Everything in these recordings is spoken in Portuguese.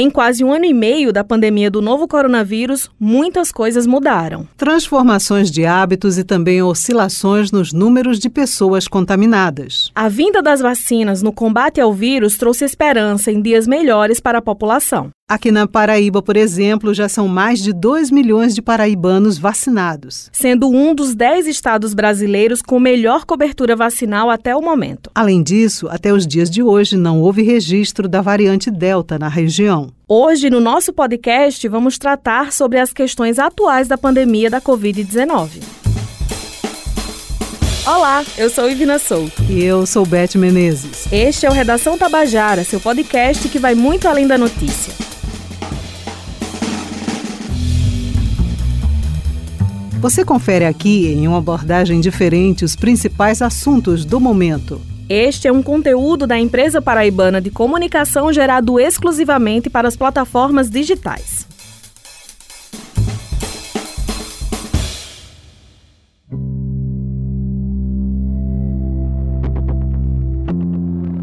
Em quase um ano e meio da pandemia do novo coronavírus, muitas coisas mudaram. Transformações de hábitos e também oscilações nos números de pessoas contaminadas. A vinda das vacinas no combate ao vírus trouxe esperança em dias melhores para a população. Aqui na Paraíba, por exemplo, já são mais de 2 milhões de paraibanos vacinados. Sendo um dos 10 estados brasileiros com melhor cobertura vacinal até o momento. Além disso, até os dias de hoje não houve registro da variante Delta na região. Hoje, no nosso podcast, vamos tratar sobre as questões atuais da pandemia da Covid-19. Olá, eu sou Ivina Souto. E eu sou Beth Menezes. Este é o Redação Tabajara, seu podcast que vai muito além da notícia. Você confere aqui, em uma abordagem diferente, os principais assuntos do momento. Este é um conteúdo da empresa paraibana de comunicação gerado exclusivamente para as plataformas digitais.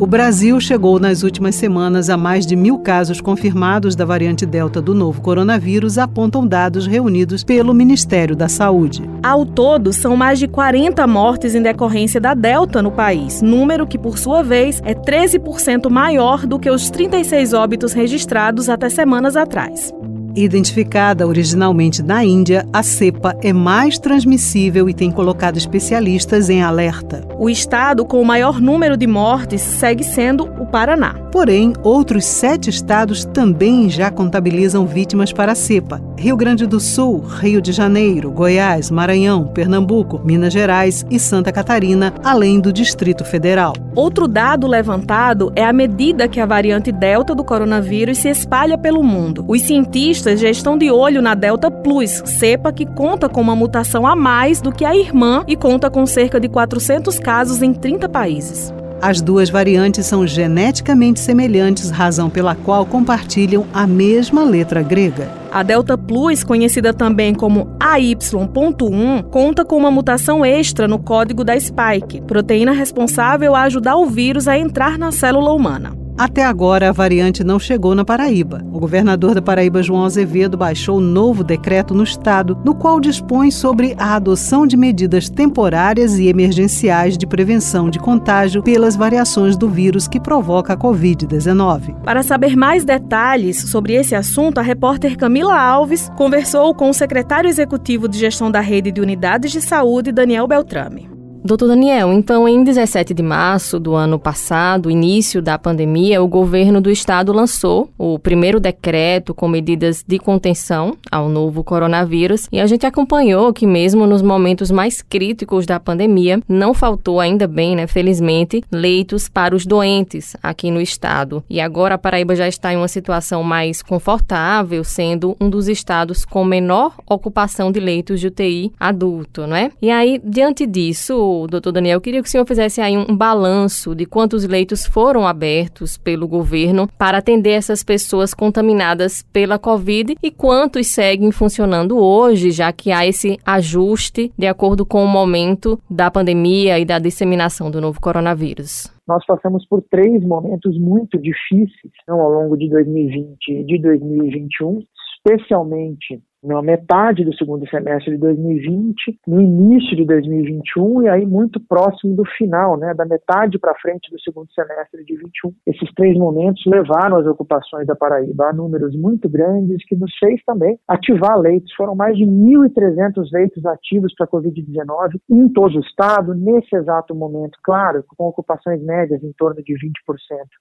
O Brasil chegou nas últimas semanas a mais de mil casos confirmados da variante Delta do novo coronavírus, apontam dados reunidos pelo Ministério da Saúde. Ao todo, são mais de 40 mortes em decorrência da Delta no país, número que, por sua vez, é 13% maior do que os 36 óbitos registrados até semanas atrás. Identificada originalmente na Índia, a cepa é mais transmissível e tem colocado especialistas em alerta. O estado com o maior número de mortes segue sendo o Paraná. Porém, outros sete estados também já contabilizam vítimas para a cepa: Rio Grande do Sul, Rio de Janeiro, Goiás, Maranhão, Pernambuco, Minas Gerais e Santa Catarina, além do Distrito Federal. Outro dado levantado é a medida que a variante Delta do coronavírus se espalha pelo mundo. Os cientistas cientistas já estão de olho na Delta Plus, cepa que conta com uma mutação a mais do que a irmã e conta com cerca de 400 casos em 30 países. As duas variantes são geneticamente semelhantes, razão pela qual compartilham a mesma letra grega. A Delta Plus, conhecida também como AY.1, conta com uma mutação extra no código da spike, proteína responsável a ajudar o vírus a entrar na célula humana. Até agora, a variante não chegou na Paraíba. O governador da Paraíba, João Azevedo, baixou novo decreto no estado, no qual dispõe sobre a adoção de medidas temporárias e emergenciais de prevenção de contágio pelas variações do vírus que provoca a Covid-19. Para saber mais detalhes sobre esse assunto, a repórter Camila Alves conversou com o secretário executivo de gestão da rede de unidades de saúde, Daniel Beltrame. Doutor Daniel, então em 17 de março do ano passado, início da pandemia, o governo do estado lançou o primeiro decreto com medidas de contenção ao novo coronavírus e a gente acompanhou que mesmo nos momentos mais críticos da pandemia, não faltou ainda bem, né, felizmente, leitos para os doentes aqui no estado. E agora a Paraíba já está em uma situação mais confortável, sendo um dos estados com menor ocupação de leitos de UTI adulto, não é? E aí, diante disso, doutor Daniel, queria que o senhor fizesse aí um balanço de quantos leitos foram abertos pelo governo para atender essas pessoas contaminadas pela Covid e quantos seguem funcionando hoje, já que há esse ajuste de acordo com o momento da pandemia e da disseminação do novo coronavírus. Nós passamos por três momentos muito difíceis ao longo de 2020 e de 2021, especialmente na metade do segundo semestre de 2020, no início de 2021 e aí muito próximo do final, né, da metade para frente do segundo semestre de 21. Esses três momentos levaram as ocupações da Paraíba a números muito grandes que nos fez também ativar leitos. Foram mais de 1.300 leitos ativos para a Covid-19 em todo o estado, nesse exato momento, claro, com ocupações médias em torno de 20%,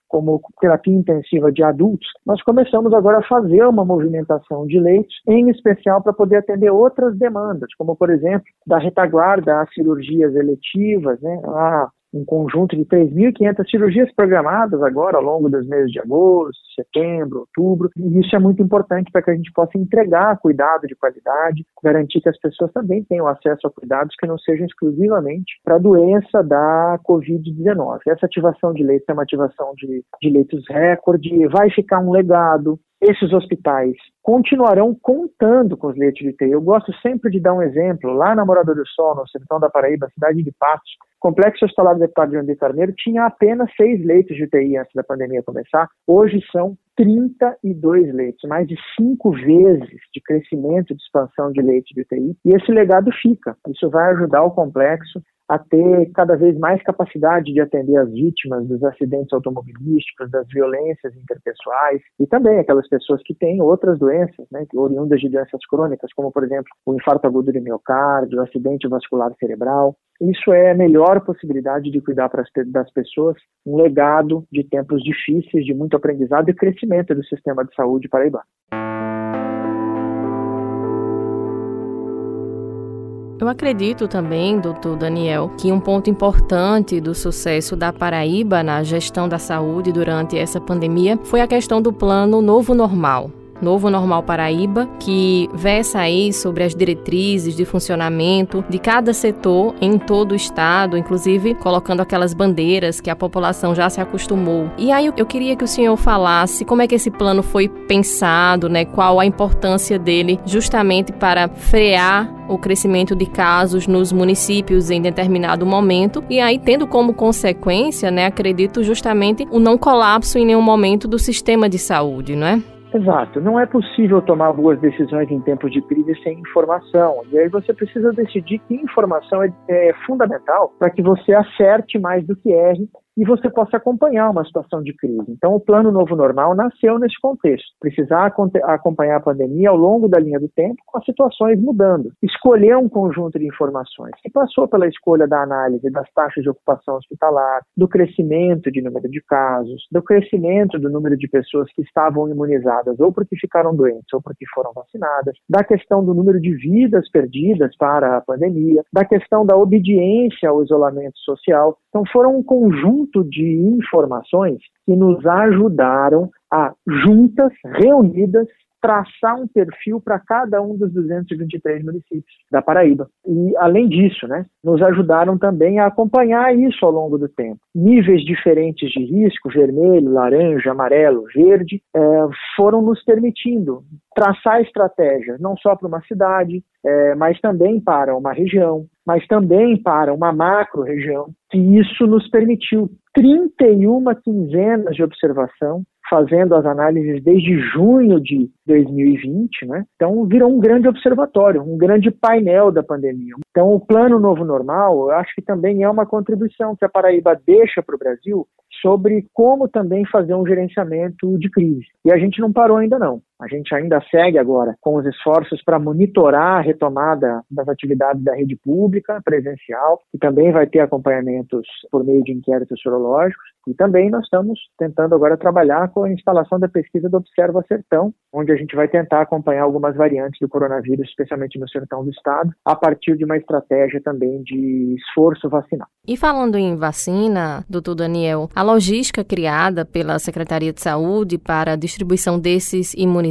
como terapia intensiva de adultos. Nós começamos agora a fazer uma movimentação de leitos, em especial especial para poder atender outras demandas, como, por exemplo, da retaguarda às cirurgias eletivas, né, a um conjunto de 3.500 cirurgias programadas agora ao longo dos meses de agosto, setembro, outubro. E isso é muito importante para que a gente possa entregar cuidado de qualidade, garantir que as pessoas também tenham acesso a cuidados que não sejam exclusivamente para a doença da Covid-19. Essa ativação de leitos é uma ativação de, de leitos recorde, vai ficar um legado, esses hospitais continuarão contando com os leitos de UTI. Eu gosto sempre de dar um exemplo. Lá na Morador do Sol, no sertão da Paraíba, cidade de Patos, o Complexo Hospitalar do Deputado João Carneiro tinha apenas seis leitos de UTI antes da pandemia começar. Hoje são 32 leitos, mais de cinco vezes de crescimento de expansão de leitos de UTI. E esse legado fica. Isso vai ajudar o complexo a ter cada vez mais capacidade de atender as vítimas dos acidentes automobilísticos, das violências interpessoais e também aquelas pessoas que têm outras doenças, né, oriundas de doenças crônicas, como por exemplo o infarto agudo de miocárdio, o acidente vascular cerebral. Isso é a melhor possibilidade de cuidar das pessoas, um legado de tempos difíceis, de muito aprendizado e crescimento do sistema de saúde paraibano. Eu acredito também, doutor Daniel, que um ponto importante do sucesso da Paraíba na gestão da saúde durante essa pandemia foi a questão do plano Novo Normal. Novo Normal Paraíba, que versa aí sobre as diretrizes de funcionamento de cada setor em todo o estado, inclusive colocando aquelas bandeiras que a população já se acostumou. E aí eu queria que o senhor falasse como é que esse plano foi pensado, né? Qual a importância dele justamente para frear o crescimento de casos nos municípios em determinado momento e aí tendo como consequência, né, acredito justamente o não colapso em nenhum momento do sistema de saúde, não é? Exato. Não é possível tomar boas decisões em tempos de crise sem informação. E aí você precisa decidir que informação é, é fundamental para que você acerte mais do que erre e você possa acompanhar uma situação de crise. Então, o Plano Novo Normal nasceu nesse contexto. Precisar acompanhar a pandemia ao longo da linha do tempo, com as situações mudando. Escolher um conjunto de informações que passou pela escolha da análise das taxas de ocupação hospitalar, do crescimento de número de casos, do crescimento do número de pessoas que estavam imunizadas ou porque ficaram doentes ou porque foram vacinadas, da questão do número de vidas perdidas para a pandemia, da questão da obediência ao isolamento social. Então, foram um conjunto conjunto de informações que nos ajudaram a, juntas, reunidas, traçar um perfil para cada um dos 223 municípios da Paraíba. E, além disso, né, nos ajudaram também a acompanhar isso ao longo do tempo. Níveis diferentes de risco, vermelho, laranja, amarelo, verde, é, foram nos permitindo traçar estratégias, não só para uma cidade, é, mas também para uma região, mas também para uma macro-região, que isso nos permitiu 31 quinzenas de observação, fazendo as análises desde junho de 2020, né? Então virou um grande observatório, um grande painel da pandemia. Então o plano novo normal, eu acho que também é uma contribuição que a Paraíba deixa para o Brasil sobre como também fazer um gerenciamento de crise. E a gente não parou ainda não. A gente ainda segue agora com os esforços para monitorar a retomada das atividades da rede pública, presencial, e também vai ter acompanhamentos por meio de inquéritos sorológicos. E também nós estamos tentando agora trabalhar com a instalação da pesquisa do Observa Sertão, onde a gente vai tentar acompanhar algumas variantes do coronavírus, especialmente no sertão do estado, a partir de uma estratégia também de esforço vacinal. E falando em vacina, doutor Daniel, a logística criada pela Secretaria de Saúde para a distribuição desses imunizantes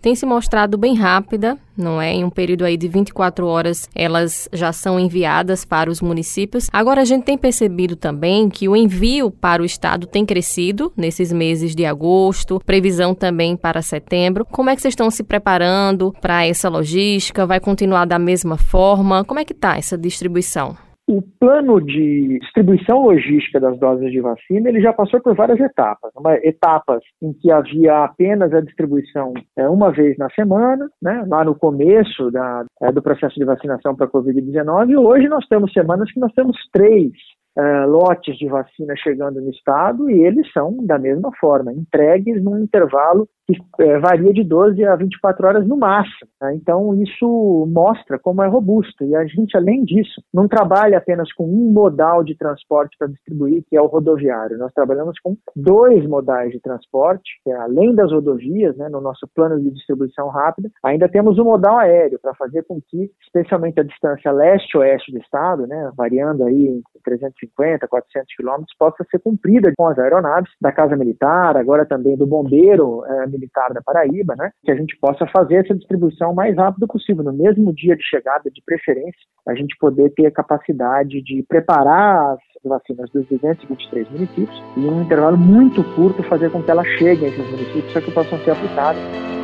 tem se mostrado bem rápida, não é? Em um período aí de 24 horas, elas já são enviadas para os municípios. Agora a gente tem percebido também que o envio para o estado tem crescido nesses meses de agosto, previsão também para setembro. Como é que vocês estão se preparando para essa logística? Vai continuar da mesma forma? Como é que está essa distribuição? O plano de distribuição logística das doses de vacina ele já passou por várias etapas. Uma, etapas em que havia apenas a distribuição é, uma vez na semana, né, lá no começo da, é, do processo de vacinação para a Covid-19, e hoje nós temos semanas que nós temos três uh, lotes de vacina chegando no estado e eles são da mesma forma, entregues num intervalo uh, varia de 12 a 24 horas no máximo. Né? Então, isso mostra como é robusto. E a gente, além disso, não trabalha apenas com um modal de transporte para distribuir, que é o rodoviário. Nós trabalhamos com dois modais de transporte, que é, além das rodovias, né, no nosso plano de distribuição rápida, ainda temos o modal aéreo, para fazer com que, especialmente a distância leste-oeste do estado, né, variando aí em 350 350, 400 quilômetros possa ser cumprida com as aeronaves da Casa Militar, agora também do Bombeiro é, Militar da Paraíba, né, que a gente possa fazer essa distribuição o mais rápido possível, no mesmo dia de chegada, de preferência, a gente poder ter a capacidade de preparar as, vacinas dos 223 municípios e em um intervalo muito curto fazer com que elas cheguem a esses municípios para que possam ser aplicadas.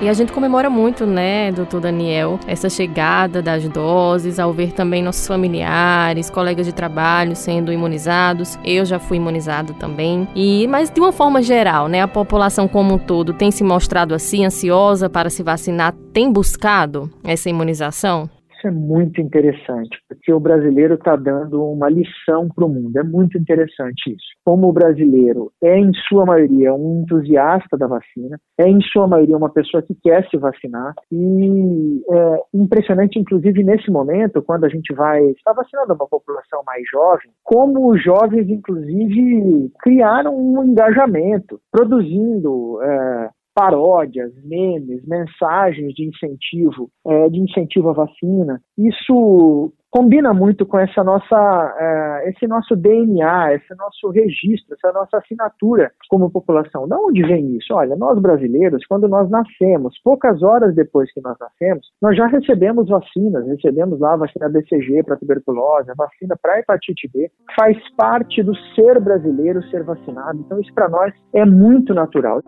E a gente comemora muito, né, doutor Daniel, essa chegada das doses, ao ver também nossos familiares, colegas de trabalho sendo imunizados. Eu já fui imunizado também. E mas de uma forma geral, né, a população como um todo tem se mostrado assim ansiosa para se vacinar, tem buscado essa imunização? Isso é muito interessante, porque o brasileiro está dando uma lição para o mundo. É muito interessante isso. Como o brasileiro é, em sua maioria, um entusiasta da vacina, é, em sua maioria, uma pessoa que quer se vacinar, e é impressionante, inclusive, nesse momento, quando a gente vai estar vacinando uma população mais jovem, como os jovens, inclusive, criaram um engajamento, produzindo. É, paródias, memes, mensagens de incentivo, é, de incentivo à vacina. Isso combina muito com essa nossa, é, esse nosso DNA, esse nosso registro, essa nossa assinatura como população. Da onde vem isso? Olha, nós brasileiros, quando nós nascemos, poucas horas depois que nós nascemos, nós já recebemos vacinas, recebemos lá a vacina BCG para tuberculose, a vacina para hepatite B. Faz parte do ser brasileiro ser vacinado. Então isso para nós é muito natural.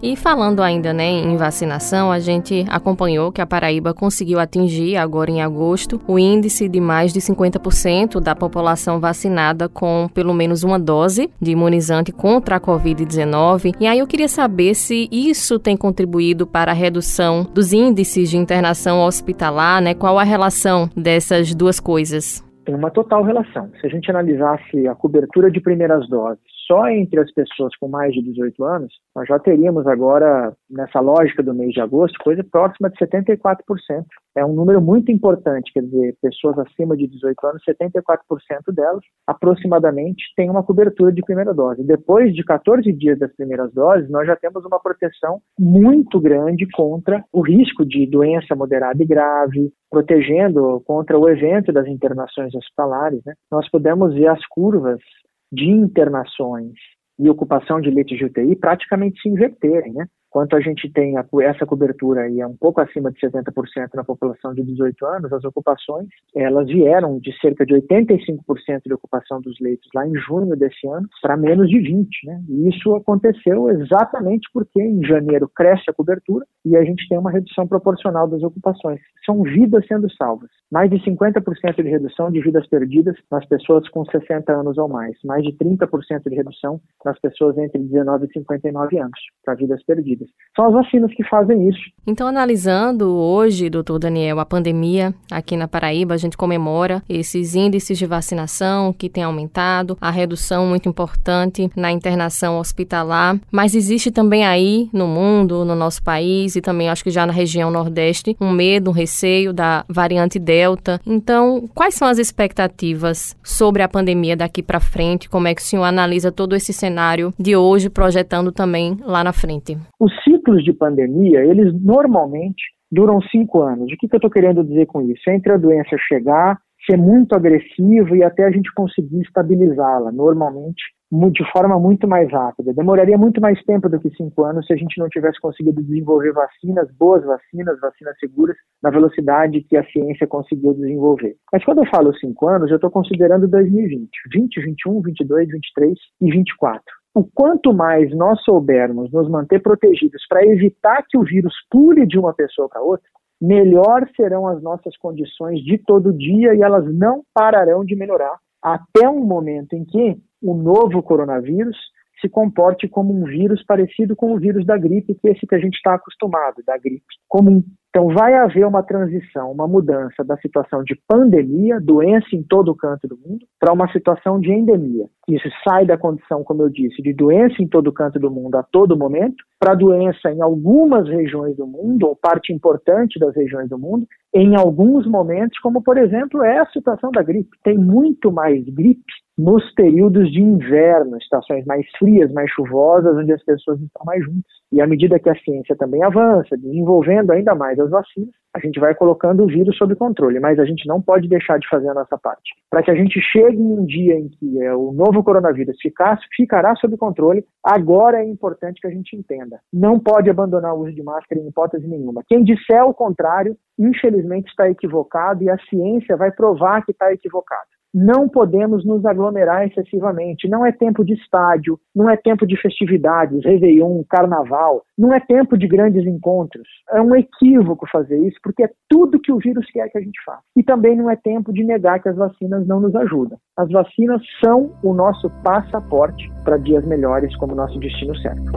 E falando ainda né, em vacinação, a gente acompanhou que a Paraíba conseguiu atingir, agora em agosto, o índice de mais de 50% da população vacinada com pelo menos uma dose de imunizante contra a Covid-19. E aí eu queria saber se isso tem contribuído para a redução dos índices de internação hospitalar, né? Qual a relação dessas duas coisas? Tem uma total relação. Se a gente analisasse a cobertura de primeiras doses só entre as pessoas com mais de 18 anos, nós já teríamos agora, nessa lógica do mês de agosto, coisa próxima de 74%. É um número muito importante, quer dizer, pessoas acima de 18 anos, 74% delas, aproximadamente, têm uma cobertura de primeira dose. Depois de 14 dias das primeiras doses, nós já temos uma proteção muito grande contra o risco de doença moderada e grave, protegendo contra o evento das internações hospitalares. Né? Nós podemos ver as curvas de internações e ocupação de leitos de UTI praticamente se inverterem, né? Quanto a gente tem a, essa cobertura aí é um pouco acima de 70% na população de 18 anos, as ocupações, elas vieram de cerca de 85% de ocupação dos leitos lá em junho desse ano para menos de 20, né? E isso aconteceu exatamente porque em janeiro cresce a cobertura e a gente tem uma redução proporcional das ocupações. São vidas sendo salvas. Mais de 50% de redução de vidas perdidas nas pessoas com 60 anos ou mais. Mais de 30% de redução nas pessoas entre 19 e 59 anos para vidas perdidas. São as vacinas que fazem isso. Então, analisando hoje, doutor Daniel, a pandemia aqui na Paraíba, a gente comemora esses índices de vacinação que têm aumentado, a redução muito importante na internação hospitalar, mas existe também aí no mundo, no nosso país e também acho que já na região Nordeste, um medo, um receio da variante Delta. Então, quais são as expectativas sobre a pandemia daqui para frente? Como é que o senhor analisa todo esse cenário de hoje, projetando também lá na frente? Os ciclos de pandemia, eles normalmente duram cinco anos. O que, que eu estou querendo dizer com isso? Entre a doença chegar, ser muito agressiva e até a gente conseguir estabilizá-la, normalmente de forma muito mais rápida. Demoraria muito mais tempo do que cinco anos se a gente não tivesse conseguido desenvolver vacinas, boas vacinas, vacinas seguras, na velocidade que a ciência conseguiu desenvolver. Mas quando eu falo cinco anos, eu estou considerando 2020, 20, 21, 22, 23 e 24 o quanto mais nós soubermos nos manter protegidos para evitar que o vírus pule de uma pessoa para outra, melhor serão as nossas condições de todo dia e elas não pararão de melhorar até um momento em que o novo coronavírus se comporte como um vírus parecido com o vírus da gripe, que é esse que a gente está acostumado, da gripe comum. Então, vai haver uma transição, uma mudança da situação de pandemia, doença em todo o canto do mundo, para uma situação de endemia. Isso sai da condição, como eu disse, de doença em todo o canto do mundo a todo momento, para doença em algumas regiões do mundo, ou parte importante das regiões do mundo, em alguns momentos, como por exemplo é a situação da gripe. Tem muito mais gripe nos períodos de inverno, estações mais frias, mais chuvosas, onde as pessoas estão mais juntas. E à medida que a ciência também avança, desenvolvendo ainda mais as vacinas, a gente vai colocando o vírus sob controle, mas a gente não pode deixar de fazer a nossa parte. Para que a gente chegue em um dia em que é, o novo coronavírus ficar, ficará sob controle, agora é importante que a gente entenda. Não pode abandonar o uso de máscara em hipótese nenhuma. Quem disser o contrário, infelizmente está equivocado e a ciência vai provar que está equivocado não podemos nos aglomerar excessivamente. Não é tempo de estádio, não é tempo de festividades, Réveillon, Carnaval, não é tempo de grandes encontros. É um equívoco fazer isso, porque é tudo que o vírus quer que a gente faça. E também não é tempo de negar que as vacinas não nos ajudam. As vacinas são o nosso passaporte para dias melhores como nosso destino certo.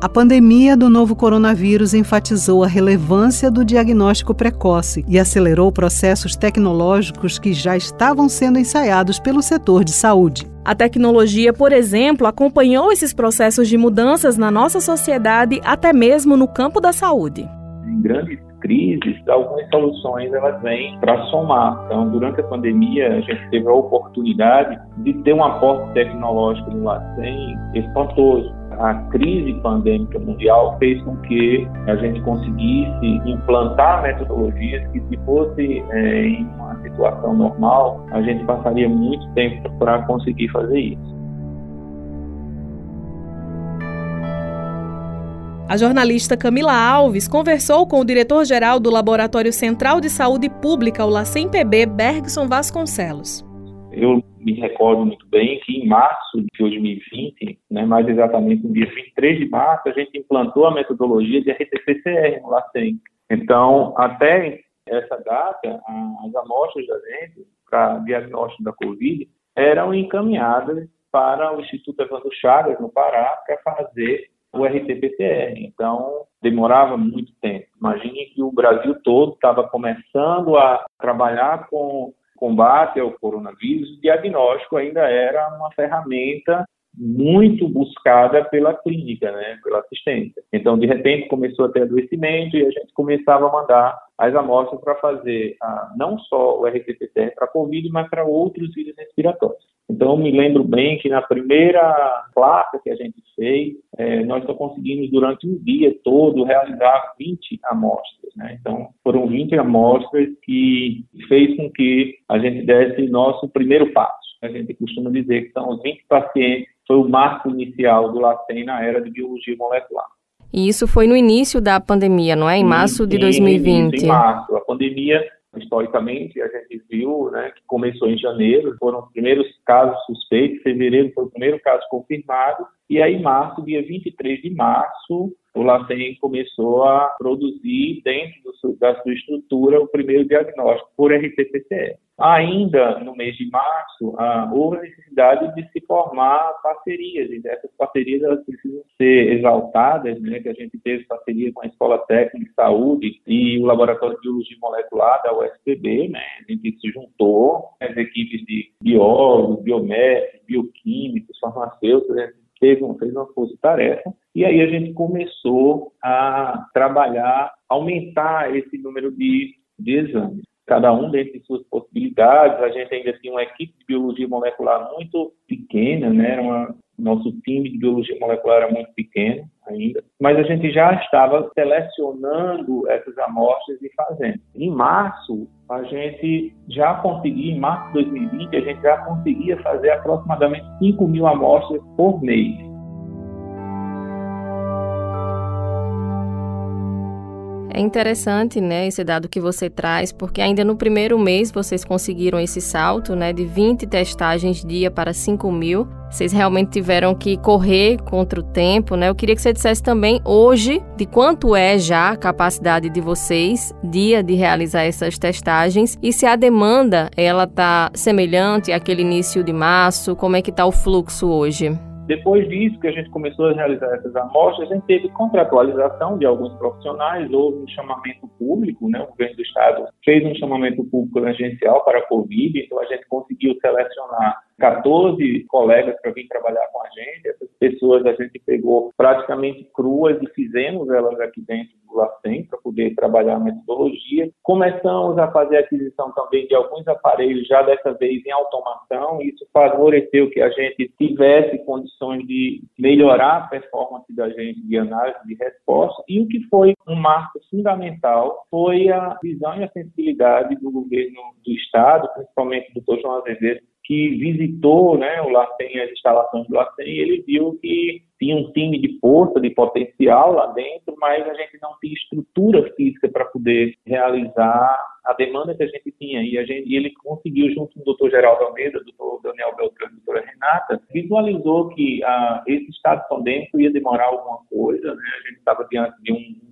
A pandemia do novo coronavírus enfatizou a relevância do diagnóstico precoce e acelerou processos tecnológicos que já estavam sendo ensaiados pelo setor de saúde. A tecnologia, por exemplo, acompanhou esses processos de mudanças na nossa sociedade, até mesmo no campo da saúde. Em grandes crises, algumas soluções elas vêm para somar. Então, durante a pandemia, a gente teve a oportunidade de ter um aporte tecnológico no LACEN espantoso a crise pandêmica mundial fez com que a gente conseguisse implantar metodologias que, se fosse é, em uma situação normal, a gente passaria muito tempo para conseguir fazer isso. A jornalista Camila Alves conversou com o diretor-geral do Laboratório Central de Saúde Pública, o LACEN-PB, Bergson Vasconcelos. Eu me recordo muito bem que em março de 2020, né, mais exatamente no dia 23 de março, a gente implantou a metodologia de RT-PCR no LACEN. Então, até essa data, as amostras da gente para diagnóstico da Covid eram encaminhadas para o Instituto Evandro Chagas, no Pará, para fazer o RT-PCR. Então, demorava muito tempo. Imagine que o Brasil todo estava começando a trabalhar com combate ao coronavírus, o diagnóstico ainda era uma ferramenta muito buscada pela clínica, né, pela assistência. Então, de repente, começou a ter adoecimento e a gente começava a mandar as amostras para fazer ah, não só o RT-PCR para COVID, mas para outros vírus respiratórios. Então, me lembro bem que na primeira placa que a gente fez, é, nós só conseguimos, durante um dia todo, realizar 20 amostras. Né? Então, foram 20 amostras que fez com que a gente desse nosso primeiro passo. A gente costuma dizer que são os 20 pacientes, foi o marco inicial do LACEN na era de biologia molecular. E isso foi no início da pandemia, não é? Em março de 2020. Em março. A pandemia historicamente, a gente viu né, que começou em janeiro, foram os primeiros casos suspeitos, fevereiro foi o primeiro caso confirmado, e aí, março, dia 23 de março, o LACEN começou a produzir, dentro do, da sua estrutura, o primeiro diagnóstico por RT-PCR. Ainda no mês de março, ah, houve a necessidade de se formar parcerias, e essas parcerias elas precisam ser exaltadas, né, que a gente teve parceria com a Escola Técnica de Saúde e o Laboratório de Biologia Molecular da USPB, né, a gente se juntou, as equipes de biólogos, biomédicos, bioquímicos, farmacêuticos, gente fez, um, uma força-tarefa, e aí a gente começou a trabalhar, aumentar esse número de, de exames. Cada um dentro de suas possibilidades, a gente ainda tinha uma equipe de biologia molecular muito pequena, né? Uma, nosso time de biologia molecular era muito pequeno ainda, mas a gente já estava selecionando essas amostras e fazendo. Em março, a gente já conseguia, em março de 2020, a gente já conseguia fazer aproximadamente 5 mil amostras por mês. É interessante, né, esse dado que você traz, porque ainda no primeiro mês vocês conseguiram esse salto, né, de 20 testagens dia para 5 mil. Vocês realmente tiveram que correr contra o tempo, né? Eu queria que você dissesse também hoje de quanto é já a capacidade de vocês dia de realizar essas testagens e se a demanda ela tá semelhante àquele início de março, como é que está o fluxo hoje? Depois disso, que a gente começou a realizar essas amostras, a gente teve contratualização de alguns profissionais, houve um chamamento público, né? o governo do Estado fez um chamamento público emergencial para a Covid, então a gente conseguiu selecionar 14 colegas para vir trabalhar com a gente. Essas pessoas a gente pegou praticamente cruas e fizemos elas aqui dentro do LACEN para poder trabalhar a metodologia. Começamos a fazer aquisição também de alguns aparelhos, já dessa vez em automação. Isso favoreceu que a gente tivesse condições de melhorar a performance da gente de análise de resposta. E o que foi um marco fundamental foi a visão e a sensibilidade do governo do Estado, principalmente do Dr. João Azevedo, que visitou né, o LACEN, as instalações do LACEN, ele viu que tinha um time de força, de potencial lá dentro, mas a gente não tinha estrutura física para poder realizar a demanda que a gente tinha. E, a gente, e ele conseguiu, junto com o doutor Geraldo Almeida, doutor Daniel Beltrão e doutora Renata, visualizou que ah, esse estado pandêmico ia demorar alguma coisa, né? a gente estava diante de um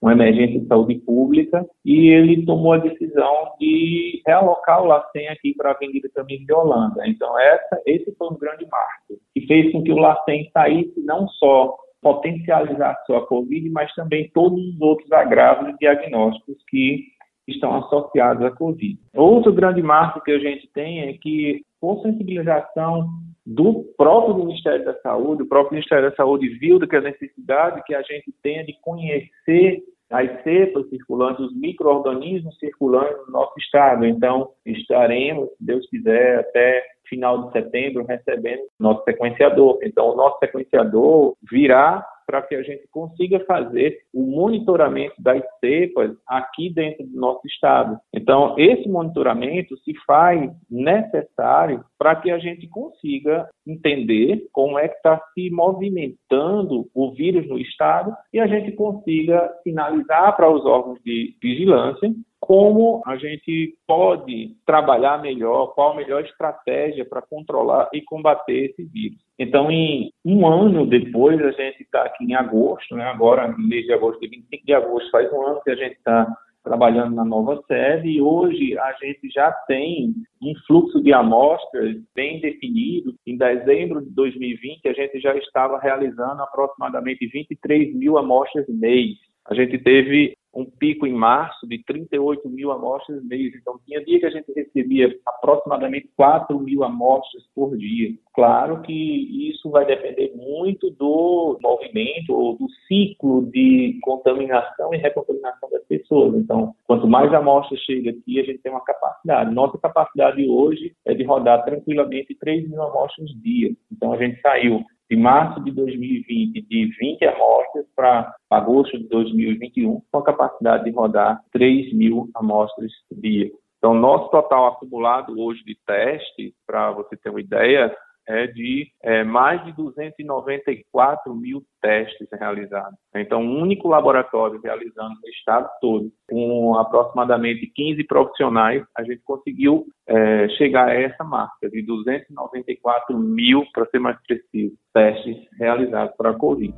uma emergência de saúde pública, e ele tomou a decisão de realocar o LACEN aqui para a Avenida Camilo de Holanda. Então, essa, esse foi um grande marco, que fez com que o LACEN saísse não só potencializar sua Covid, mas também todos os outros agravos e diagnósticos que estão associados à Covid. Outro grande marco que a gente tem é que, por sensibilização do próprio Ministério da Saúde, o próprio Ministério da Saúde viu que a necessidade que a gente tenha de conhecer as cepas circulantes, os micro-organismos circulantes no nosso estado. Então, estaremos, se Deus quiser, até final de setembro recebendo nosso sequenciador. Então, o nosso sequenciador virá para que a gente consiga fazer o monitoramento das cepas aqui dentro do nosso estado. Então, esse monitoramento se faz necessário para que a gente consiga entender como é que está se movimentando o vírus no estado e a gente consiga sinalizar para os órgãos de vigilância como a gente pode trabalhar melhor, qual a melhor estratégia para controlar e combater esse vírus. Então, em um ano depois, a gente está aqui em agosto, né? agora, mês de agosto, 25 de agosto, faz um ano que a gente está trabalhando na nova sede e hoje a gente já tem um fluxo de amostras bem definido. Em dezembro de 2020, a gente já estava realizando aproximadamente 23 mil amostras mês. A gente teve um pico em março de 38 mil amostras mês. Então, tinha dia que a gente recebia aproximadamente 4 mil amostras por dia. Claro que isso vai depender muito do movimento ou do ciclo de contaminação e recontaminação das pessoas. Então, quanto mais amostras chega aqui, a gente tem uma capacidade. Nossa capacidade hoje é de rodar tranquilamente 3 mil amostras dia. Então, a gente saiu de março de 2020 de 20 amostras para agosto de 2021, com a capacidade de rodar 3 mil amostras por dia. Então, nosso total acumulado hoje de teste, para você ter uma ideia, é de é, mais de 294 mil testes realizados. Então, um único laboratório realizando no estado todo, com aproximadamente 15 profissionais, a gente conseguiu é, chegar a essa marca de 294 mil, para ser mais preciso, testes realizados para a Covid.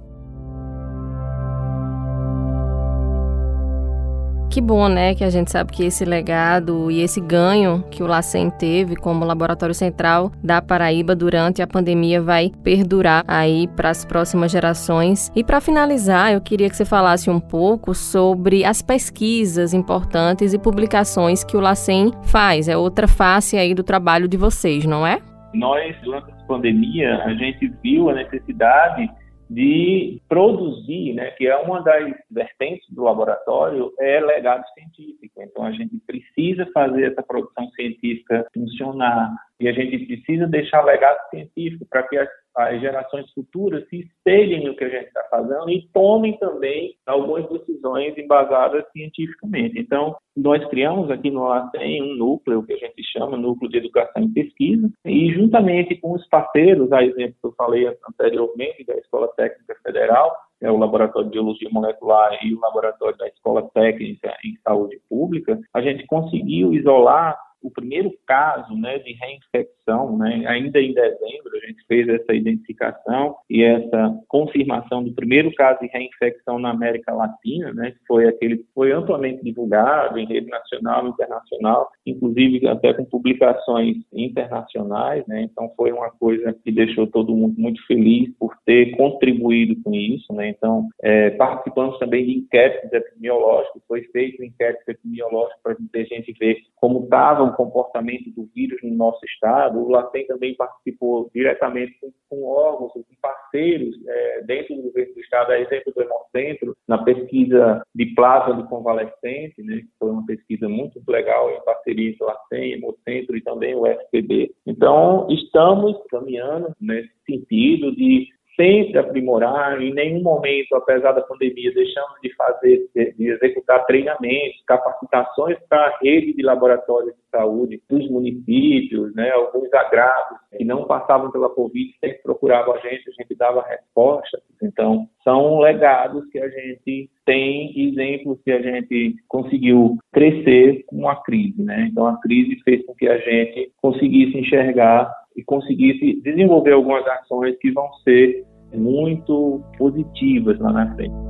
Que bom, né, que a gente sabe que esse legado e esse ganho que o LACEN teve como laboratório central da Paraíba durante a pandemia vai perdurar aí para as próximas gerações. E para finalizar, eu queria que você falasse um pouco sobre as pesquisas importantes e publicações que o LACEN faz. É outra face aí do trabalho de vocês, não é? Nós, durante a pandemia, a gente viu a necessidade de produzir, né, que é uma das vertentes do laboratório, é legado científico. Então, a gente precisa fazer essa produção científica funcionar e a gente precisa deixar legado científico para que as as gerações futuras se espelhem no que a gente está fazendo e tomem também algumas decisões embasadas cientificamente. Então, nós criamos aqui no LACEN um núcleo que a gente chama Núcleo de Educação e Pesquisa, e juntamente com os parceiros, a exemplo que eu falei anteriormente, da Escola Técnica Federal, é o Laboratório de Biologia Molecular e o Laboratório da Escola Técnica em Saúde Pública, a gente conseguiu isolar o primeiro caso né, de reinfecção, né, ainda em dezembro, a gente fez essa identificação e essa confirmação do primeiro caso de reinfecção na América Latina, né, que foi aquele que foi amplamente divulgado em rede nacional e internacional, inclusive até com publicações internacionais, né, então foi uma coisa que deixou todo mundo muito feliz por ter contribuído com isso, né, então é, participamos também de inquéritos epidemiológicos, foi feito um inquérito epidemiológico para a gente ver como estava o comportamento do vírus no nosso estado. O LACEN também participou diretamente com, com órgãos, com parceiros é, dentro do governo do estado, a exemplo do Hemocentro, na pesquisa de plasma de convalescente, né, que foi uma pesquisa muito legal em parceria com o LACEN, Hemocentro e também o FPB. Então, estamos caminhando nesse sentido de sempre aprimorar, em nenhum momento, apesar da pandemia, deixamos de fazer, de executar treinamentos, capacitações para a rede de laboratórios de saúde dos municípios, né, alguns agravos que não passavam pela Covid, sempre procuravam a gente, a gente dava resposta. Então, são legados que a gente tem, exemplos que a gente conseguiu crescer com a crise, né? Então, a crise fez com que a gente conseguisse enxergar e conseguisse desenvolver algumas ações que vão ser muito positivas lá na frente.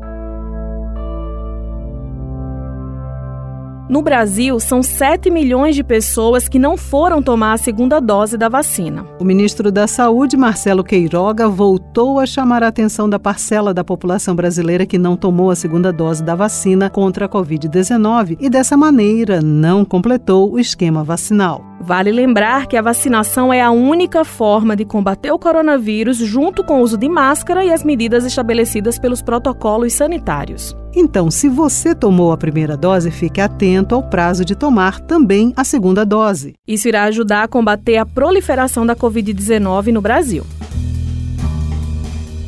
No Brasil, são 7 milhões de pessoas que não foram tomar a segunda dose da vacina. O ministro da Saúde, Marcelo Queiroga, voltou a chamar a atenção da parcela da população brasileira que não tomou a segunda dose da vacina contra a Covid-19 e, dessa maneira, não completou o esquema vacinal. Vale lembrar que a vacinação é a única forma de combater o coronavírus, junto com o uso de máscara e as medidas estabelecidas pelos protocolos sanitários. Então, se você tomou a primeira dose, fique atento ao prazo de tomar também a segunda dose. Isso irá ajudar a combater a proliferação da Covid-19 no Brasil.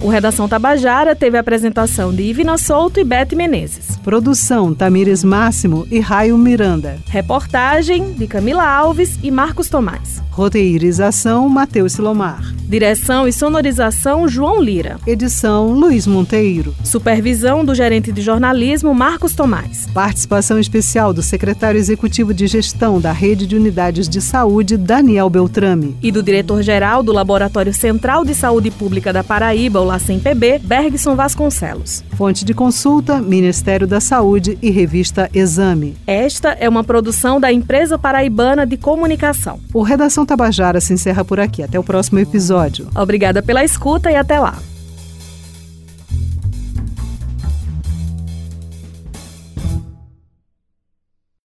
O Redação Tabajara teve a apresentação de Ivina Souto e Beth Menezes. Produção Tamires Máximo e Raio Miranda. Reportagem de Camila Alves e Marcos Tomás. Roteirização Matheus Silomar. Direção e sonorização João Lira. Edição Luiz Monteiro. Supervisão do gerente de jornalismo Marcos Tomás. Participação especial do secretário executivo de gestão da Rede de Unidades de Saúde Daniel Beltrame e do diretor-geral do Laboratório Central de Saúde Pública da Paraíba, o LACEN-PB, Bergson Vasconcelos. Fonte de consulta: Ministério da Saúde e revista Exame. Esta é uma produção da Empresa Paraibana de Comunicação. O Redação Tabajara se encerra por aqui. Até o próximo episódio. Obrigada pela escuta e até lá.